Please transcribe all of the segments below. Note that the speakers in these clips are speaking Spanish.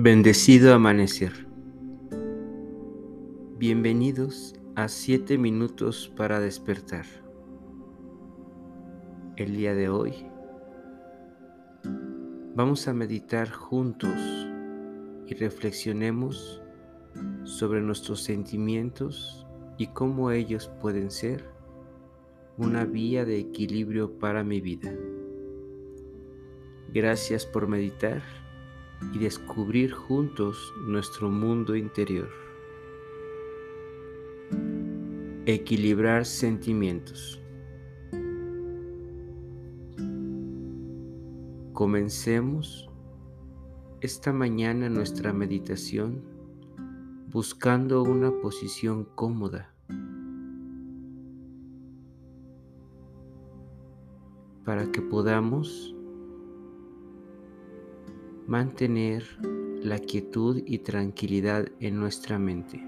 Bendecido amanecer. Bienvenidos a 7 minutos para despertar. El día de hoy vamos a meditar juntos y reflexionemos sobre nuestros sentimientos y cómo ellos pueden ser una vía de equilibrio para mi vida. Gracias por meditar y descubrir juntos nuestro mundo interior. Equilibrar sentimientos. Comencemos esta mañana nuestra meditación buscando una posición cómoda para que podamos mantener la quietud y tranquilidad en nuestra mente.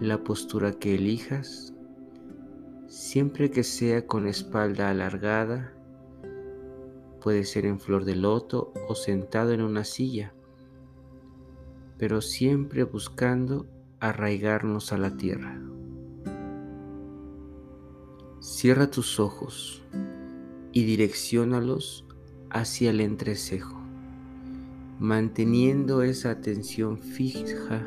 La postura que elijas, siempre que sea con espalda alargada, puede ser en flor de loto o sentado en una silla, pero siempre buscando arraigarnos a la tierra. Cierra tus ojos y direcciónalos hacia el entrecejo, manteniendo esa atención fija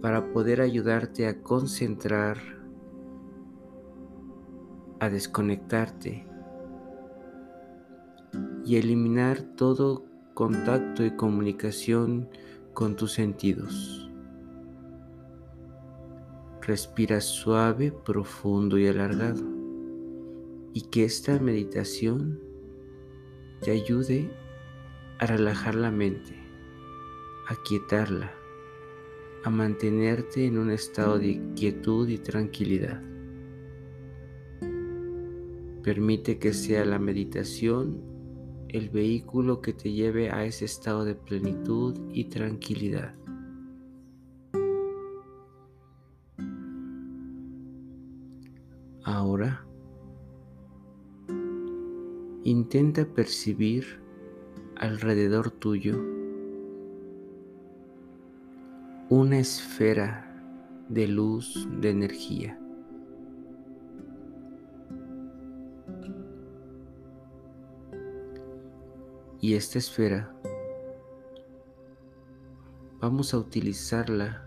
para poder ayudarte a concentrar, a desconectarte y eliminar todo contacto y comunicación con tus sentidos. Respira suave, profundo y alargado y que esta meditación te ayude a relajar la mente, a quietarla, a mantenerte en un estado de quietud y tranquilidad. Permite que sea la meditación el vehículo que te lleve a ese estado de plenitud y tranquilidad. Ahora, Intenta percibir alrededor tuyo una esfera de luz, de energía. Y esta esfera vamos a utilizarla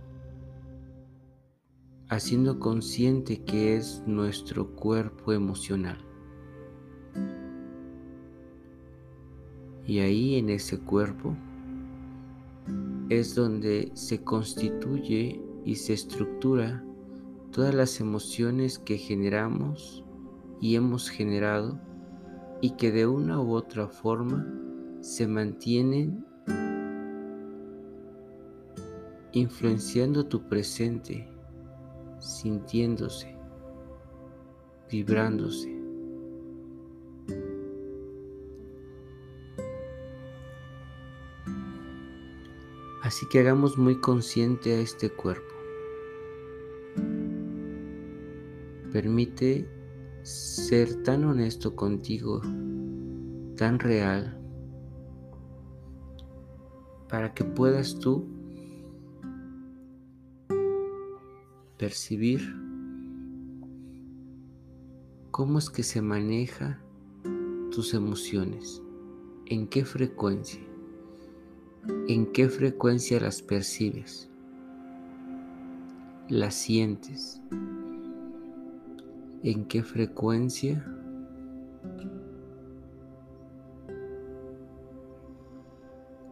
haciendo consciente que es nuestro cuerpo emocional. Y ahí en ese cuerpo es donde se constituye y se estructura todas las emociones que generamos y hemos generado y que de una u otra forma se mantienen influenciando tu presente, sintiéndose, vibrándose. Así que hagamos muy consciente a este cuerpo. Permite ser tan honesto contigo, tan real, para que puedas tú percibir cómo es que se maneja tus emociones, en qué frecuencia en qué frecuencia las percibes, las sientes, en qué frecuencia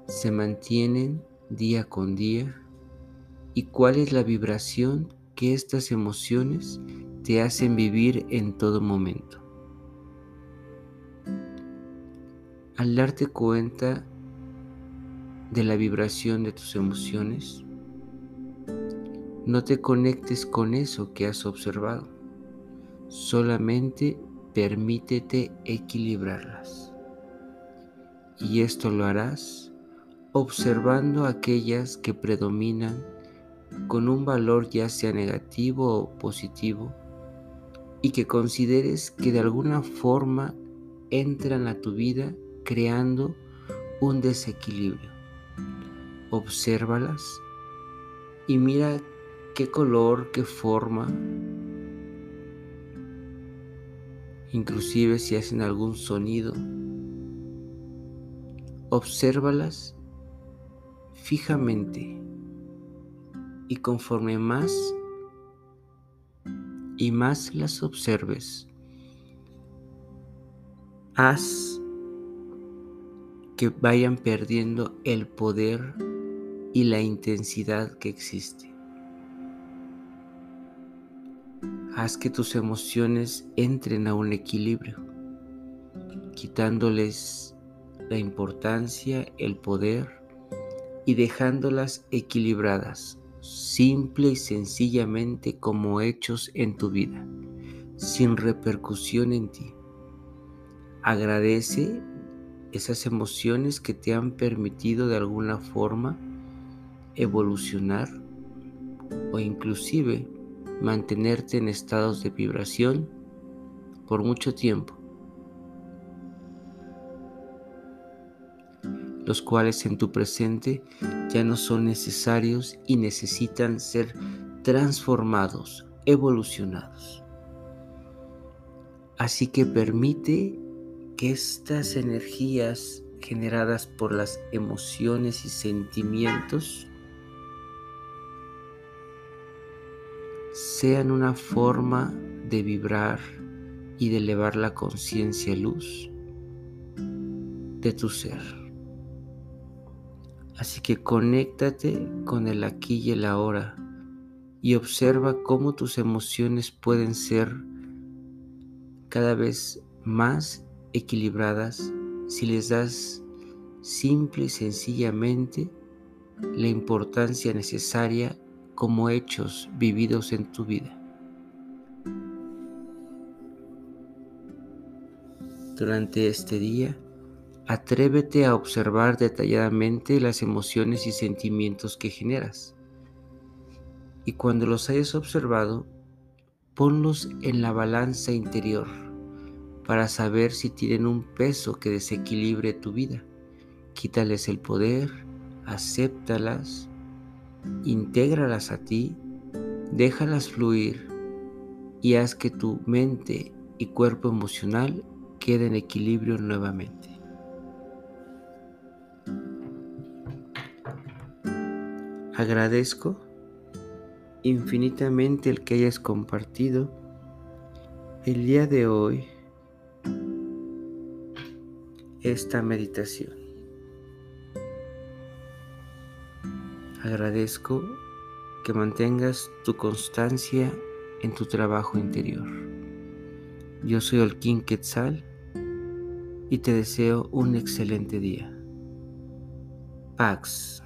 se mantienen día con día y cuál es la vibración que estas emociones te hacen vivir en todo momento. Al darte cuenta de la vibración de tus emociones, no te conectes con eso que has observado, solamente permítete equilibrarlas. Y esto lo harás observando aquellas que predominan con un valor ya sea negativo o positivo y que consideres que de alguna forma entran a tu vida creando un desequilibrio. Obsérvalas y mira qué color, qué forma, inclusive si hacen algún sonido. Obsérvalas fijamente y conforme más y más las observes, haz que vayan perdiendo el poder y la intensidad que existe. Haz que tus emociones entren a un equilibrio, quitándoles la importancia, el poder y dejándolas equilibradas, simple y sencillamente como hechos en tu vida, sin repercusión en ti. Agradece esas emociones que te han permitido de alguna forma evolucionar o inclusive mantenerte en estados de vibración por mucho tiempo, los cuales en tu presente ya no son necesarios y necesitan ser transformados, evolucionados. Así que permite que estas energías generadas por las emociones y sentimientos sean una forma de vibrar y de elevar la conciencia luz de tu ser. Así que conéctate con el aquí y el ahora y observa cómo tus emociones pueden ser cada vez más equilibradas si les das simple y sencillamente la importancia necesaria como hechos vividos en tu vida. Durante este día, atrévete a observar detalladamente las emociones y sentimientos que generas. Y cuando los hayas observado, ponlos en la balanza interior para saber si tienen un peso que desequilibre tu vida. Quítales el poder, acéptalas, intégralas a ti, déjalas fluir y haz que tu mente y cuerpo emocional queden en equilibrio nuevamente. Agradezco infinitamente el que hayas compartido el día de hoy esta meditación. Agradezco que mantengas tu constancia en tu trabajo interior. Yo soy King Quetzal y te deseo un excelente día. Pax.